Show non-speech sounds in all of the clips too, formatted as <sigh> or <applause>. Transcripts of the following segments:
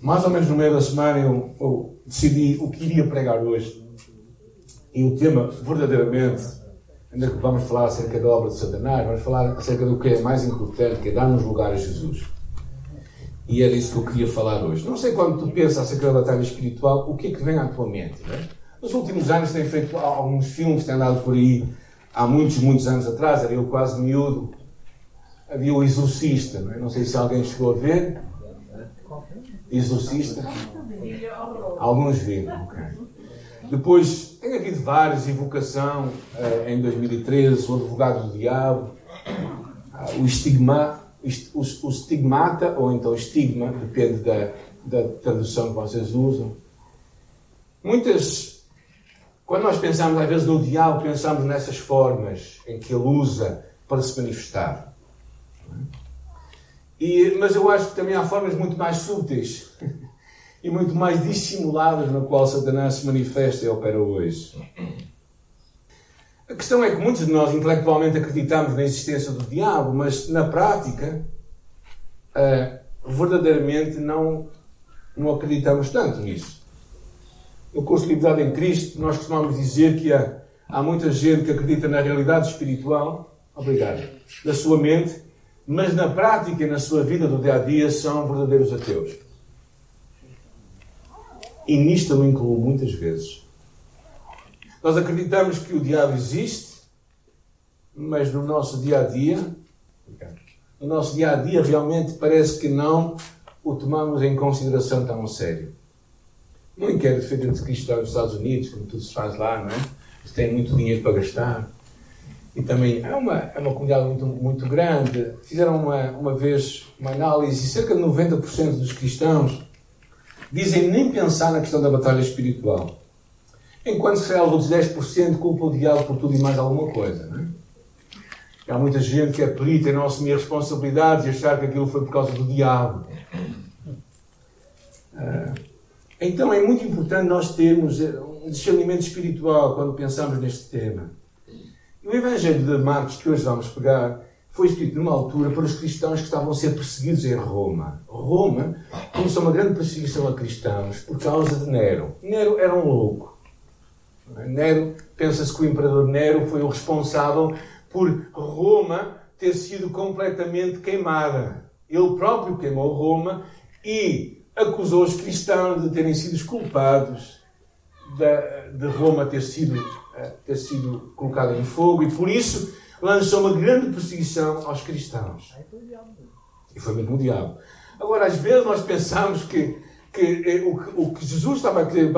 Mais ou menos no meio da semana eu, eu decidi o que iria pregar hoje. E o tema, verdadeiramente, ainda que vamos falar acerca da obra de Satanás, vamos falar acerca do que é mais importante, que é dar-nos lugar a Jesus. E era isso que eu queria falar hoje. Não sei quando tu pensas acerca da batalha espiritual, o que é que vem à tua mente, não é? Nos últimos anos tem feito alguns filmes, tem andado por aí, há muitos, muitos anos atrás, era eu quase miúdo, havia o Exorcista, não, é? não sei se alguém chegou a ver. Exorcista? Alguns viram, ok. Depois, tem havido vários, Invocação, uh, em 2013, O Advogado do Diabo, uh, o Estigma, o, o Stigmata, ou então Estigma, depende da, da tradução que vocês usam. Muitas, quando nós pensamos às vezes no diabo, pensamos nessas formas em que ele usa para se manifestar. E, mas eu acho que também há formas muito mais súteis <laughs> e muito mais dissimuladas na qual Satanás se manifesta e opera hoje. A questão é que muitos de nós intelectualmente acreditamos na existência do diabo, mas na prática uh, verdadeiramente não, não acreditamos tanto nisso. No curso de Liberdade em Cristo, nós costumamos dizer que há, há muita gente que acredita na realidade espiritual, obrigado, da sua mente, mas na prática e na sua vida do dia a dia são verdadeiros ateus. E nisto eu me incluo muitas vezes. Nós acreditamos que o diabo existe, mas no nosso dia a dia, no nosso dia a dia realmente parece que não o tomamos em consideração tão sério. Não quero defender de cristãos nos Estados Unidos, como tudo se faz lá, não é? Têm muito dinheiro para gastar e também é uma, é uma comunidade muito, muito grande. Fizeram uma, uma vez uma análise e cerca de 90% dos cristãos dizem nem pensar na questão da batalha espiritual. Enquanto se calhar os 10% culpa o diabo por tudo e mais alguma coisa. Não é? Há muita gente que é perita em não assumir responsabilidades e achar que aquilo foi por causa do diabo. Ah, então é muito importante nós termos um discernimento espiritual quando pensamos neste tema. O Evangelho de Marcos, que hoje vamos pegar, foi escrito numa altura para os cristãos que estavam a ser perseguidos em Roma. Roma começou uma grande perseguição a cristãos por causa de Nero. Nero era um louco. Nero, pensa-se que o imperador Nero foi o responsável por Roma ter sido completamente queimada. Ele próprio queimou Roma e acusou os cristãos de terem sido culpados de Roma ter sido ter sido colocada em fogo e por isso lançou uma grande perseguição aos cristãos. E foi mesmo o diabo. Agora, às vezes nós pensamos que, que eh, o, o, que Jesus estava a querer,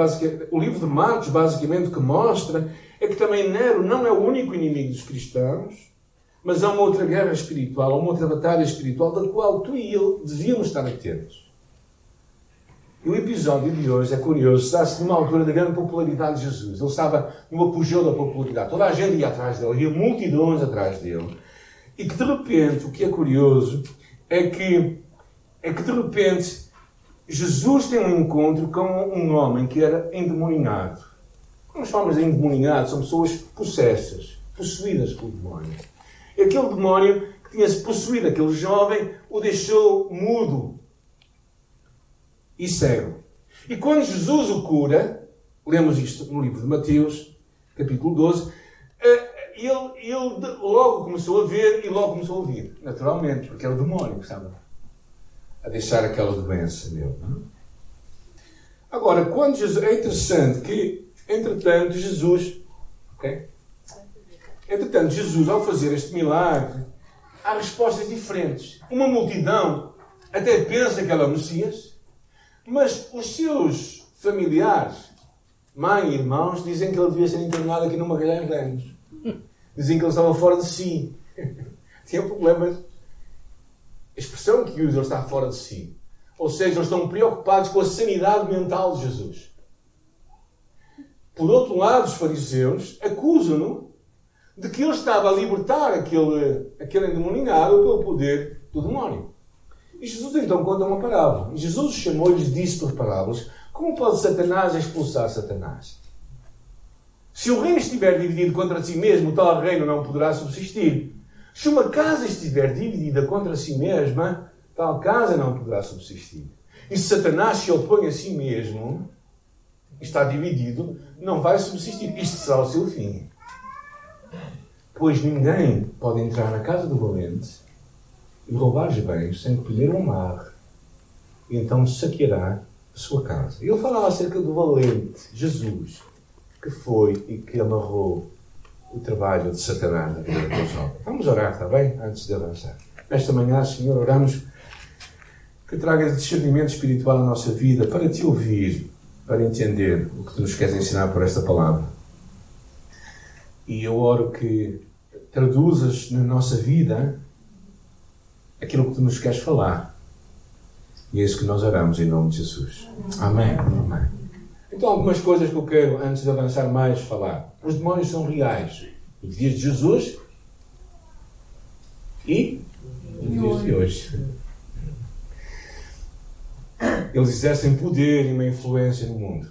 o livro de Marcos, basicamente, que mostra é que também Nero não é o único inimigo dos cristãos, mas há uma outra guerra espiritual, uma outra batalha espiritual da qual tu e eu devíamos estar atentos. E o episódio de hoje é curioso, está-se numa altura da grande popularidade de Jesus. Ele estava no apogeu da popularidade. Toda a gente ia atrás dele, havia multidões atrás dele. E que de repente, o que é curioso, é que, é que de repente Jesus tem um encontro com um homem que era endemoniado. Quando nós falamos de endemoniado, são pessoas possessas, possuídas pelo demónio. E aquele demónio que tinha-se possuído aquele jovem o deixou mudo, e cego. E quando Jesus o cura, lemos isto no livro de Mateus, capítulo 12, eh, ele, ele logo começou a ver e logo começou a ouvir, naturalmente, porque era o demónio que estava a deixar aquela doença nele. Agora, quando Jesus, é interessante que, entretanto, Jesus, ok? Entretanto, Jesus, ao fazer este milagre, há respostas diferentes. Uma multidão até pensa que ela é o Messias, mas os seus familiares, mãe e irmãos, dizem que ele devia ser internado aqui no Magalhães Lemos. Dizem que ele estava fora de si. <laughs> Tinha problemas. A expressão que usa, ele está fora de si. Ou seja, eles estão preocupados com a sanidade mental de Jesus. Por outro lado, os fariseus acusam-no de que ele estava a libertar aquele, aquele endemoniado pelo poder do demónio. E Jesus então conta uma parábola. E Jesus chamou-lhes disse por parábolas: Como pode Satanás expulsar Satanás? Se o reino estiver dividido contra si mesmo, tal reino não poderá subsistir. Se uma casa estiver dividida contra si mesma, tal casa não poderá subsistir. E se Satanás se opõe a si mesmo, está dividido, não vai subsistir. Isto será o seu fim. Pois ninguém pode entrar na casa do valente e roubar os bens sem que primeiro amarre. E então saqueará a sua casa. Ele falava acerca do valente, Jesus, que foi e que amarrou o trabalho de Satanás na vida daqueles homens. Vamos orar, está bem? Antes de avançar. Esta manhã, Senhor, oramos que tragas discernimento espiritual à nossa vida para te ouvir, para entender o que tu nos queres ensinar por esta palavra. E eu oro que traduzas na nossa vida aquilo que tu nos queres falar. E é isso que nós oramos em nome de Jesus. Amém. Amém. Então, algumas coisas que eu quero, antes de avançar mais, falar. Os demónios são reais. Nos dias de Jesus e nos dias de hoje. Eles exercem poder e uma influência no mundo.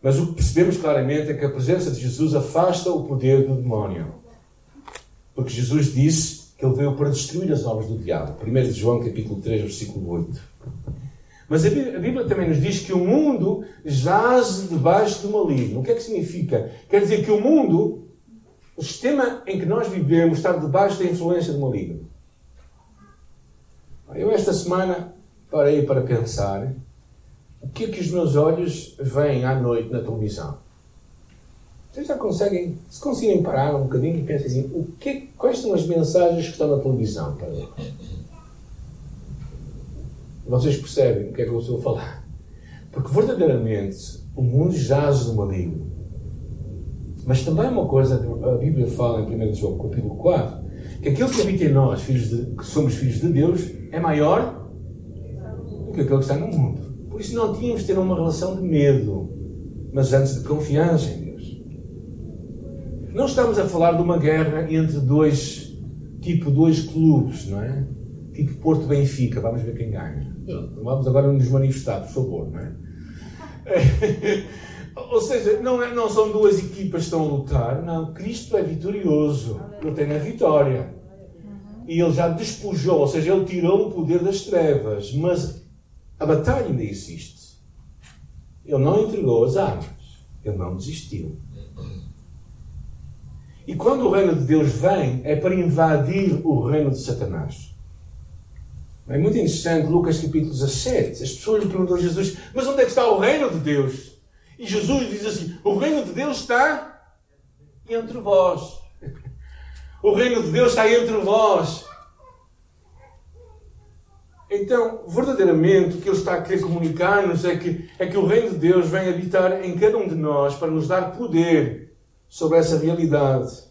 Mas o que percebemos claramente é que a presença de Jesus afasta o poder do demónio. Porque Jesus disse ele veio para destruir as obras do diabo. 1 João capítulo 3, versículo 8. Mas a Bíblia também nos diz que o mundo jaz debaixo do maligno. O que é que significa? Quer dizer que o mundo, o sistema em que nós vivemos, está debaixo da influência do maligno. Eu esta semana parei para pensar o que é que os meus olhos veem à noite na televisão. Vocês já conseguem, se conseguirem parar um bocadinho e pensem assim, o que, quais são as mensagens que estão na televisão para Vocês percebem o que é que eu estou a falar? Porque verdadeiramente o mundo jaz no maligno. Mas também uma coisa, a Bíblia fala em 1 João capítulo 4, que aquilo que habita em nós, filhos de, que somos filhos de Deus, é maior do que aquele que está no mundo. Por isso não tínhamos de ter uma relação de medo, mas antes de confiança. Não estamos a falar de uma guerra entre dois, tipo dois clubes, não é? Tipo Porto Benfica, vamos ver quem ganha. Vamos agora nos manifestar, por favor, não é? <laughs> Ou seja, não, é, não são duas equipas que estão a lutar, não. Cristo é vitorioso. Ele tem a vitória. E ele já despojou, ou seja, ele tirou o poder das trevas. Mas a batalha ainda existe. Ele não entregou as armas. Ele não desistiu. E quando o reino de Deus vem, é para invadir o reino de Satanás. É muito interessante, Lucas capítulo 17. As pessoas lhe perguntam a Jesus: Mas onde é que está o reino de Deus? E Jesus diz assim: O reino de Deus está entre vós. <laughs> O reino de Deus está entre vós. Então, verdadeiramente, o que ele está a querer comunicar-nos é que, é que o reino de Deus vem habitar em cada um de nós para nos dar poder sobre essa realidade.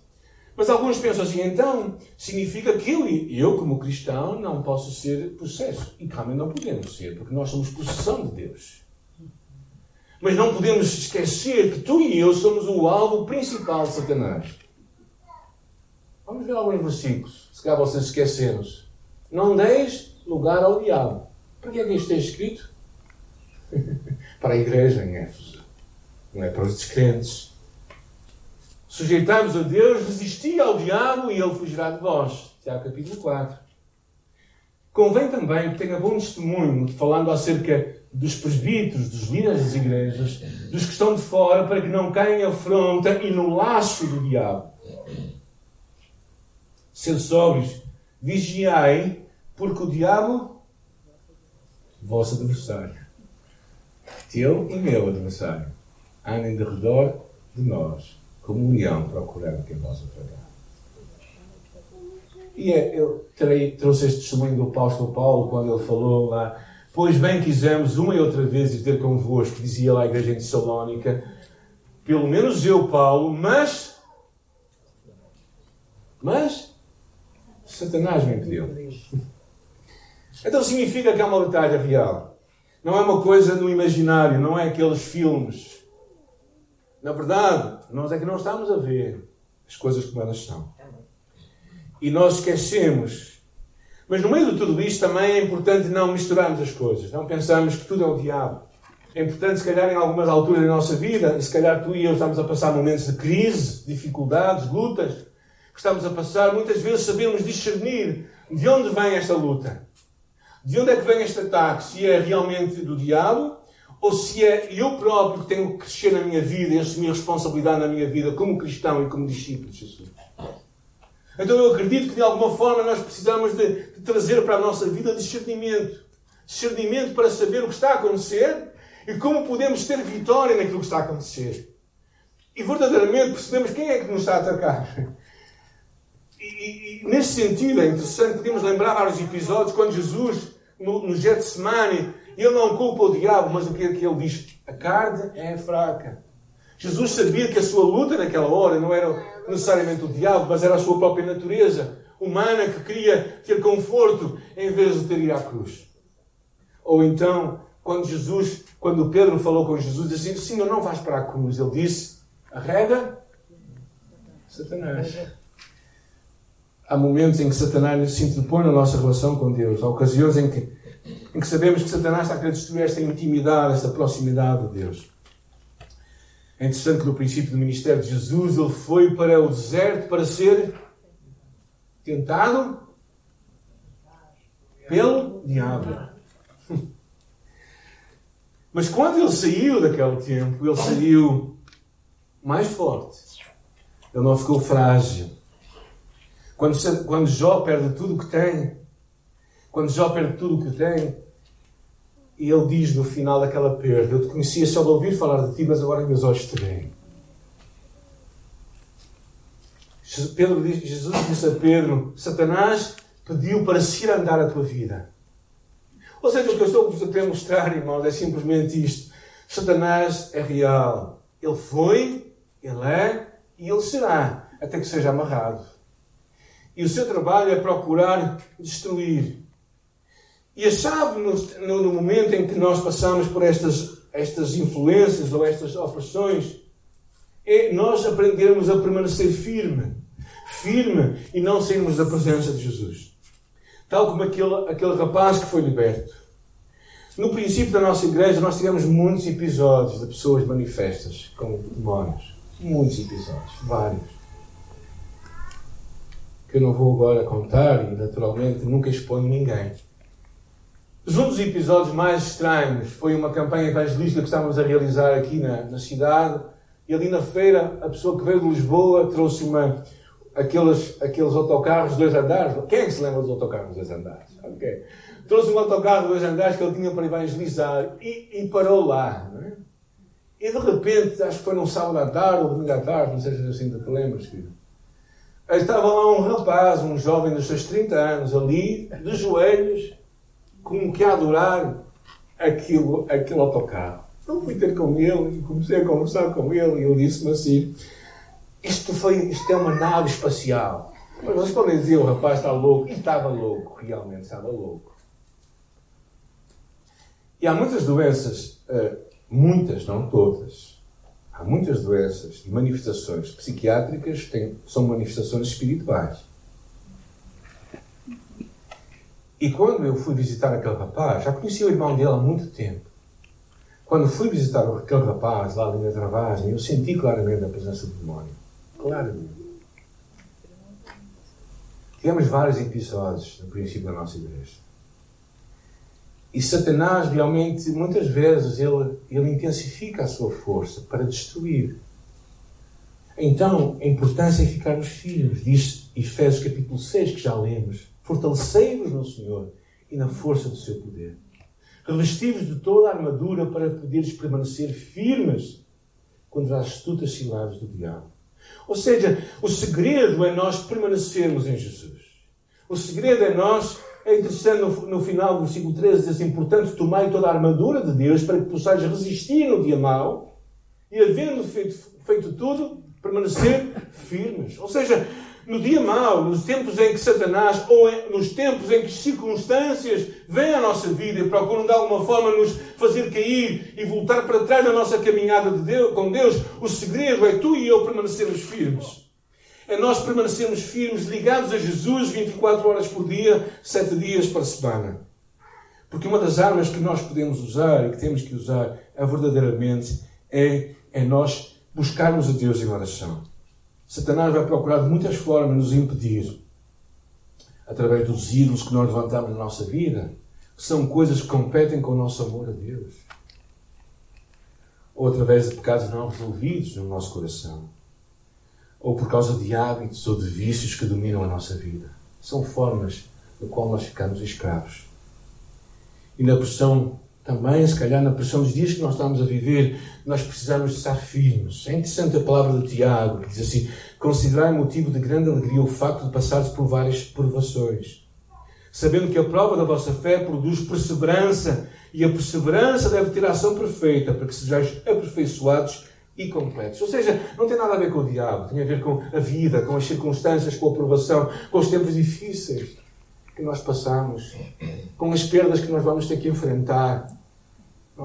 Mas alguns pensam assim, então, significa que eu eu, como cristão, não posso ser processo. E realmente não podemos ser, porque nós somos possessão de Deus. Mas não podemos esquecer que tu e eu somos o alvo principal de Satanás. Vamos ver alguns versículos, se calhar vocês esqueceram-se. Não deis lugar ao diabo. Para que é que isto é escrito? <laughs> para a igreja em Éfeso. Não é para os descrentes. Sujeitai-vos a Deus, resisti ao diabo e ele fugirá de vós. Tiago capítulo 4. Convém também que tenha bom testemunho, falando acerca dos presbíteros, dos líderes das igrejas, dos que estão de fora, para que não caiam em afronta e no laço do diabo. Ser sóbrios, vigiai, porque o diabo, vosso adversário, teu e meu adversário, anda em derredor de nós, como leão procurando quem possa tragar. E é, eu terei, trouxe este testemunho do apóstolo Paulo quando ele falou lá, pois bem quisemos uma e outra vez ter convosco, dizia lá a igreja em Tessalónica, pelo menos eu, Paulo, mas. Mas. Satanás me impediu. <laughs> Então significa que é uma batalha real. Não é uma coisa no imaginário, não é aqueles filmes. Na verdade, nós é que não estamos a ver as coisas como elas são. E nós esquecemos. Mas no meio de tudo isto também é importante não misturarmos as coisas. Não pensarmos que tudo é o diabo. É importante, se calhar, em algumas alturas da nossa vida, e se calhar tu e eu estamos a passar momentos de crise, dificuldades, lutas, que estamos a passar, muitas vezes sabemos discernir de onde vem esta luta. de onde é que vem este ataque? Se é realmente do diabo ou se é eu próprio que tenho que crescer na minha vida e assumir responsabilidade na minha vida como cristão e como discípulo de Jesus? Então eu acredito que de alguma forma nós precisamos de, de trazer para a nossa vida discernimento. Discernimento para saber o que está a acontecer e como podemos ter vitória naquilo que está a acontecer. E verdadeiramente percebemos quem é que nos está a atacar. E, e, e nesse sentido é interessante, podemos lembrar vários episódios quando Jesus, no, no Getsemane, ele não culpa o diabo, mas o que é que ele diz? A carne é fraca. Jesus sabia que a sua luta naquela hora não era necessariamente o diabo, mas era a sua própria natureza humana que queria ter conforto em vez de ter ir à cruz. Ou então, quando Jesus, quando Pedro falou com Jesus, disse assim: Senhor, não vais para a cruz. Ele disse: Arrega Satanás. Há momentos em que Satanás se interpõe na nossa relação com Deus. Há ocasiões em que, em que sabemos que Satanás está a querer destruir esta intimidade, esta proximidade de Deus. É interessante que no princípio do ministério de Jesus ele foi para o deserto para ser tentado pelo diabo. <laughs> Mas quando ele saiu daquele tempo, ele saiu mais forte. Ele não ficou frágil. Quando, quando Jó perde tudo o que tem, quando Jó perde tudo o que tem, e ele diz no final daquela perda: Eu te conhecia só de ouvir falar de ti, mas agora meus olhos te veem. Pedro diz, Jesus disse a Pedro: Satanás pediu para se ir andar a tua vida. Ou seja, o que eu estou a mostrar, irmãos, é simplesmente isto: Satanás é real. Ele foi, ele é e ele será, até que seja amarrado. E o seu trabalho é procurar destruir. E a chave no, no, no momento em que nós passamos por estas, estas influências ou estas opressões é nós aprendermos a permanecer firme. Firme e não sairmos da presença de Jesus. Tal como aquele, aquele rapaz que foi liberto. No princípio da nossa igreja, nós tivemos muitos episódios de pessoas manifestas com demónios. Muitos episódios, vários. Que eu não vou agora contar e, naturalmente, nunca exponho ninguém. Um dos episódios mais estranhos foi uma campanha evangelística que estávamos a realizar aqui na, na cidade. E ali na feira, a pessoa que veio de Lisboa trouxe uma, aqueles, aqueles autocarros dois andares. Quem é que se lembra dos autocarros dois andares? Okay. Trouxe um autocarro dois andares que ele tinha para evangelizar e, e parou lá. É? E de repente, acho que foi num sábado à tarde ou domingo à tarde, não sei se assim te lembras, filho. Estava lá um rapaz, um jovem dos seus 30 anos, ali, de joelhos, como que a adorar aquilo, aquele autocarro. Então fui ter com ele e comecei a conversar com ele e ele disse-me assim: isto, foi, isto é uma nave espacial. Mas vocês podem dizer, o rapaz está louco. E estava louco, realmente estava louco. E há muitas doenças, eh, muitas, não todas, há muitas doenças e manifestações psiquiátricas que são manifestações espirituais. E quando eu fui visitar aquele rapaz, já conhecia o irmão dele há muito tempo. Quando fui visitar aquele rapaz lá na travagem, eu senti claramente a presença do demónio. Claramente. Tivemos vários episódios no princípio da nossa igreja. E Satanás realmente, muitas vezes, ele, ele intensifica a sua força para destruir. Então, a importância é ficarmos firmes. Diz Efésios capítulo 6, que já lemos. Fortalecei-vos no Senhor e na força do seu poder. Revestivos de toda a armadura para poderes permanecer firmes contra as astutas ciladas do diabo. Ou seja, o segredo é nós permanecermos em Jesus. O segredo é nós, é interessante no, no final do versículo 13, diz assim: portanto, tomai toda a armadura de Deus para que possais resistir no dia mau e, havendo feito, feito tudo, permanecer firmes. Ou seja, no dia mau, nos tempos em que Satanás, ou nos tempos em que circunstâncias vêm à nossa vida e procuram de alguma forma nos fazer cair e voltar para trás na nossa caminhada de Deus, com Deus, o segredo é tu e eu permanecermos firmes. É nós permanecermos firmes, ligados a Jesus 24 horas por dia, 7 dias por semana. Porque uma das armas que nós podemos usar e que temos que usar é verdadeiramente é, é nós buscarmos a Deus em oração. Satanás vai procurar de muitas formas nos impedir, através dos ídolos que nós levantamos na nossa vida, são coisas que competem com o nosso amor a Deus. Ou através de pecados não resolvidos no nosso coração. Ou por causa de hábitos ou de vícios que dominam a nossa vida. São formas da qual nós ficamos escravos. E na pressão, também, se calhar, na pressão dos dias que nós estamos a viver, nós precisamos de estar firmes. É interessante a palavra de Tiago, que diz assim: Considerai motivo de grande alegria o facto de passares por várias provações sabendo que a prova da vossa fé produz perseverança, e a perseverança deve ter a ação perfeita, para que sejais aperfeiçoados e completos. Ou seja, não tem nada a ver com o diabo, tem a ver com a vida, com as circunstâncias, com a provação, com os tempos difíceis que nós passamos, com as perdas que nós vamos ter que enfrentar.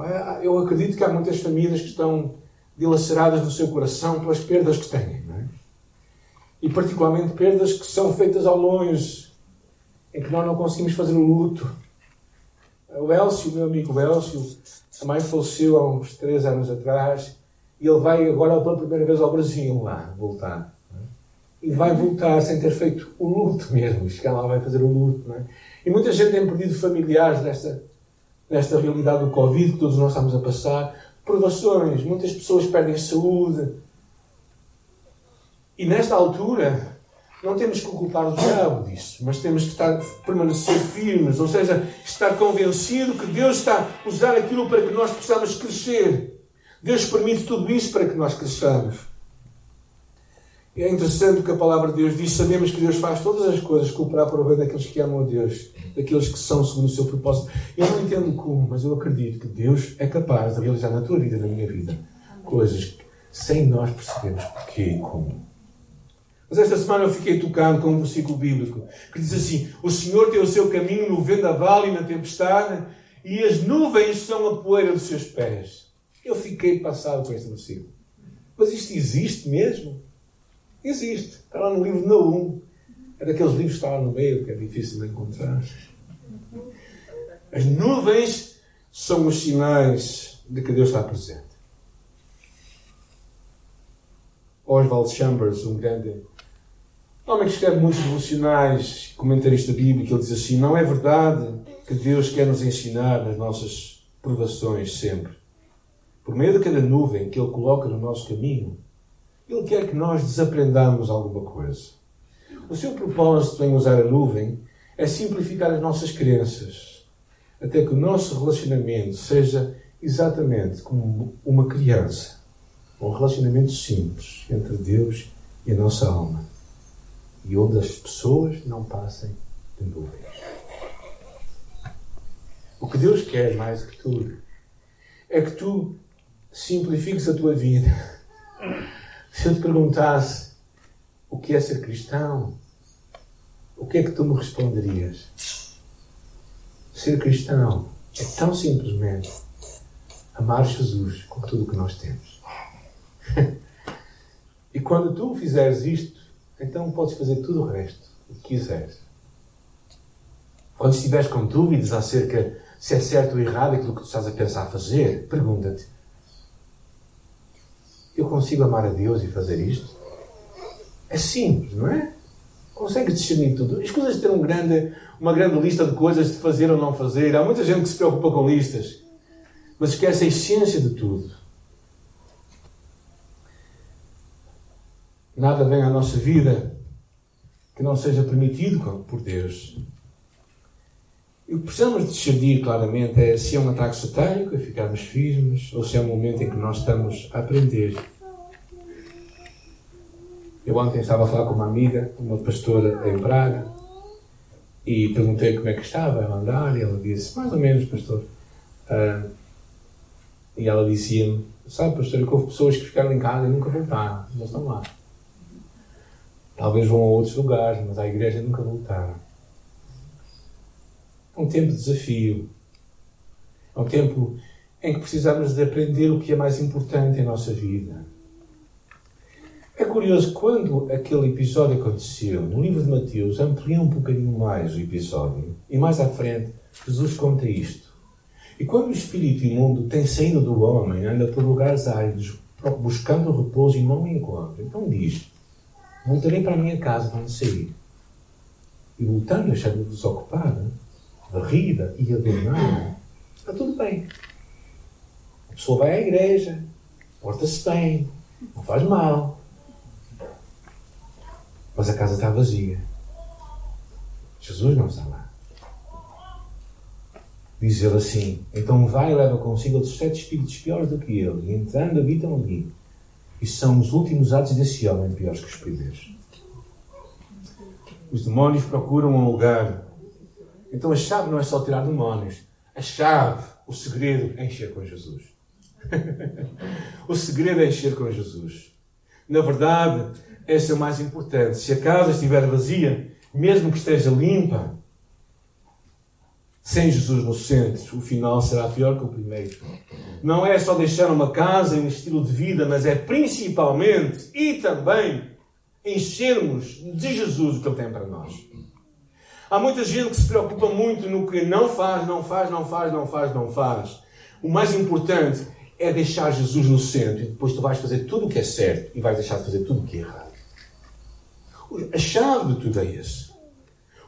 É? Eu acredito que há muitas famílias que estão dilaceradas no seu coração pelas perdas que têm. É? E particularmente perdas que são feitas ao longe, em que nós não conseguimos fazer o luto. O Elcio, meu amigo Elcio, a mãe faleceu há uns três anos atrás e ele vai agora pela primeira vez ao Brasil lá, voltar. E vai voltar sem ter feito o luto mesmo. Chegar lá vai fazer o luto. É? E muita gente tem perdido familiares nesta, nesta realidade do Covid que todos nós estamos a passar. Provações, muitas pessoas perdem saúde. E nesta altura, não temos que culpar o diabo disso, mas temos que estar, permanecer firmes, ou seja, estar convencido que Deus está a usar aquilo para que nós possamos crescer. Deus permite tudo isso para que nós cresçamos. É interessante o que a palavra de Deus diz. Sabemos que Deus faz todas as coisas cooperar para o bem daqueles que amam a Deus, daqueles que são segundo o seu propósito. Eu não entendo como, mas eu acredito que Deus é capaz de realizar na tua vida na minha vida coisas que, sem nós percebermos porquê e como. Mas esta semana eu fiquei tocado com um versículo bíblico que diz assim: O Senhor tem o seu caminho no vendaval e na tempestade, e as nuvens são a poeira dos seus pés. Eu fiquei passado com este versículo. Mas isto existe mesmo? Existe. Está lá no livro de Naum. É daqueles livros que está lá no meio, que é difícil de encontrar. As nuvens são os sinais de que Deus está presente. Oswald Chambers, um grande homem que escreve muitos devocionais, comentarista bíblico, ele diz assim: Não é verdade que Deus quer nos ensinar nas nossas provações sempre. Por meio de cada nuvem que Ele coloca no nosso caminho, Ele quer que nós desaprendamos alguma coisa. O seu propósito em usar a nuvem é simplificar as nossas crenças, até que o nosso relacionamento seja exatamente como uma criança, um relacionamento simples entre Deus e a nossa alma e onde as pessoas não passem de nuvens. O que Deus quer mais que tudo é que tu simplifiques a tua vida. Se eu te perguntasse o que é ser cristão, o que é que tu me responderias? Ser cristão é tão simplesmente amar Jesus com tudo o que nós temos. <laughs> e quando tu fizeres isto, então podes fazer tudo o resto, o que quiseres. Quando estiveres com dúvidas acerca se é certo ou errado aquilo que tu estás a pensar fazer, pergunta-te: Eu consigo amar a Deus e fazer isto? É simples, não é? Consegues discernir tudo. As coisas têm um grande, uma grande lista de coisas de fazer ou não fazer. Há muita gente que se preocupa com listas, mas esquece a essência de tudo. Nada vem à nossa vida que não seja permitido por Deus. E o que precisamos discernir claramente é se é um ataque satânico, a ficarmos firmes, ou se é um momento em que nós estamos a aprender. Eu ontem estava a falar com uma amiga, uma pastora em Praga, e perguntei como é que estava a andar, e ela disse, mais ou menos, pastor. Uh, e ela dizia-me, sabe, pastor, que houve pessoas que ficaram em casa e nunca voltaram, mas estão lá. Talvez vão a outros lugares, mas à igreja nunca voltaram. Um tempo de desafio. É um tempo em que precisamos de aprender o que é mais importante em nossa vida. É curioso, quando aquele episódio aconteceu, no livro de Mateus, amplia um bocadinho mais o episódio. E mais à frente, Jesus conta isto. E quando o espírito imundo tem saído do homem, anda por lugares áridos, buscando repouso e não o encontra. Então diz: Voltarei para a minha casa de onde saí. E voltando, achando desocupada, varrida e adornada, está tudo bem. A pessoa vai à igreja, porta-se bem, não faz mal. Mas a casa está vazia. Jesus não está lá. Diz ele assim: Então vai e leva consigo outros sete espíritos piores do que ele, e entrando habitam ali. E são os últimos atos desse homem piores que os primeiros. Os demónios procuram um lugar. Então a chave não é só tirar demónios. A chave, o segredo é encher com Jesus. <laughs> o segredo é encher com Jesus. Na verdade, esse é o mais importante. Se a casa estiver vazia, mesmo que esteja limpa, sem Jesus no centro, o final será pior que o primeiro. Não é só deixar uma casa e um estilo de vida, mas é principalmente e também enchermos de Jesus o que Ele tem para nós. Há muita gente que se preocupa muito no que não faz, não faz, não faz, não faz, não faz. O mais importante é deixar Jesus no centro e depois tu vais fazer tudo o que é certo e vais deixar de fazer tudo o que é errado. A chave de tudo é isso.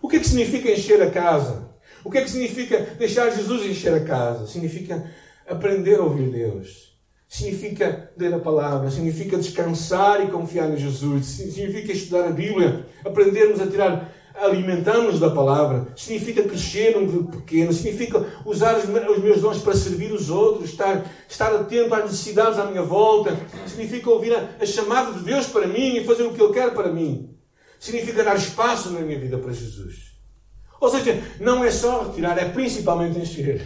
O que é que significa encher a casa? O que é que significa deixar Jesus encher a casa? Significa aprender a ouvir Deus. Significa ler a palavra, significa descansar e confiar em Jesus, significa estudar a Bíblia, aprendermos a tirar alimentamos da palavra, significa crescer um grupo pequeno, significa usar os meus dons para servir os outros, estar, estar atento às necessidades à minha volta, significa ouvir a, a chamada de Deus para mim e fazer o que Ele quer para mim, significa dar espaço na minha vida para Jesus. Ou seja, não é só retirar, é principalmente encher.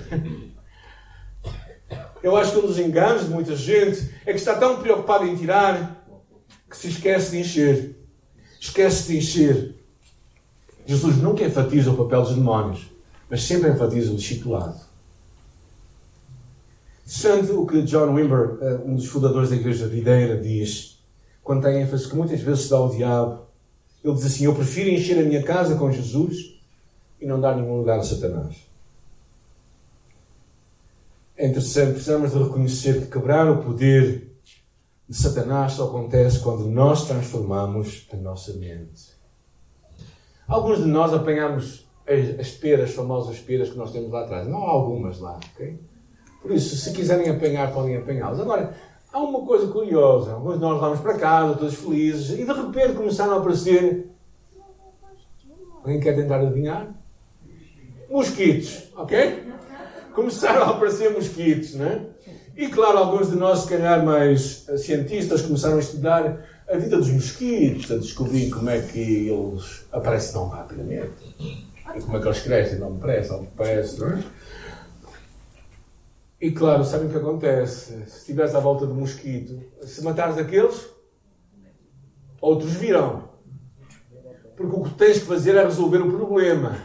Eu acho que um dos enganos de muita gente é que está tão preocupado em tirar que se esquece de encher. Esquece de encher. Jesus nunca enfatiza o papel dos demónios, mas sempre enfatiza o discipulado. Interessante o que John Wimber, eh, um dos fundadores da Igreja Videira, diz, quando tem ênfase que muitas vezes se dá ao diabo. Ele diz assim: Eu prefiro encher a minha casa com Jesus e não dar nenhum lugar a Satanás. É interessante, precisamos de reconhecer que quebrar o poder de Satanás só acontece quando nós transformamos a nossa mente. Alguns de nós apanhamos as, peras, as famosas peras que nós temos lá atrás. Não há algumas lá, ok? Por isso, se quiserem apanhar, podem apanhá-las. Agora, há uma coisa curiosa. Alguns de nós vamos para casa, todos felizes, e de repente começaram a aparecer. Alguém quer tentar adivinhar? Mosquitos, ok? Começaram a aparecer mosquitos, né? E claro, alguns de nós, se calhar mais cientistas, começaram a estudar a vida dos mosquitos, a descobrir como é que eles aparecem tão rapidamente. E como é que eles crescem, não depressa, não depressa, não é? E claro, sabem o que acontece? Se estiveres à volta do mosquito, se matares aqueles, outros virão. Porque o que tens que fazer é resolver o problema.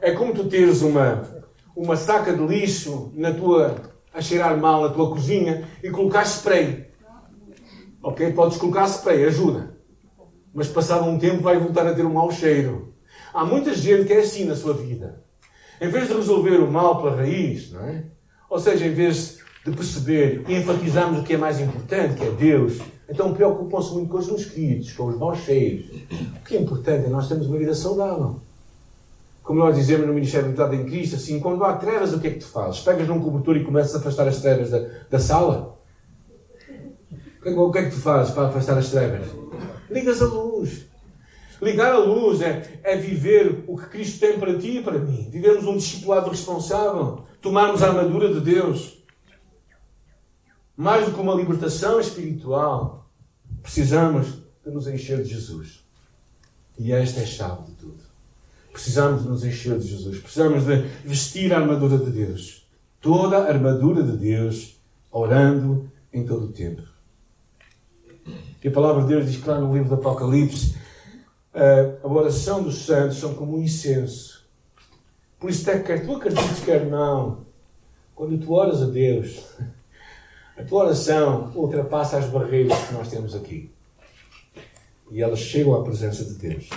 É como tu teres uma, uma saca de lixo na tua, a cheirar mal na tua cozinha e colocar spray. Ok? Podes colocar spray, ajuda. Mas passado um tempo vai voltar a ter um mau cheiro. Há muita gente que é assim na sua vida. Em vez de resolver o mal pela raiz, não é? Ou seja, em vez de perceber e enfatizarmos o que é mais importante, que é Deus, então preocupam-se muito com os mosquitos, com os maus cheiros. O que é importante é nós termos uma vida saudável. Como nós dizemos no Ministério da Verdade em Cristo, assim, quando há trevas, o que é que tu fazes? Pegas num cobertor e começas a afastar as trevas da, da sala? O que é que tu fazes para afastar as trevas? Ligas a luz. Ligar a luz é, é viver o que Cristo tem para ti e para mim. Vivermos um discipulado responsável. Tomarmos a armadura de Deus. Mais do que uma libertação espiritual, precisamos de nos encher de Jesus. E esta é a chave de tudo. Precisamos de nos encher de Jesus. Precisamos de vestir a armadura de Deus. Toda a armadura de Deus, orando em todo o tempo. E a palavra de Deus diz claro no livro do Apocalipse: a oração dos santos são como um incenso. Por isso, quer tu acredites, quer não, quando tu oras a Deus, a tua oração ultrapassa as barreiras que nós temos aqui. E elas chegam à presença de Deus.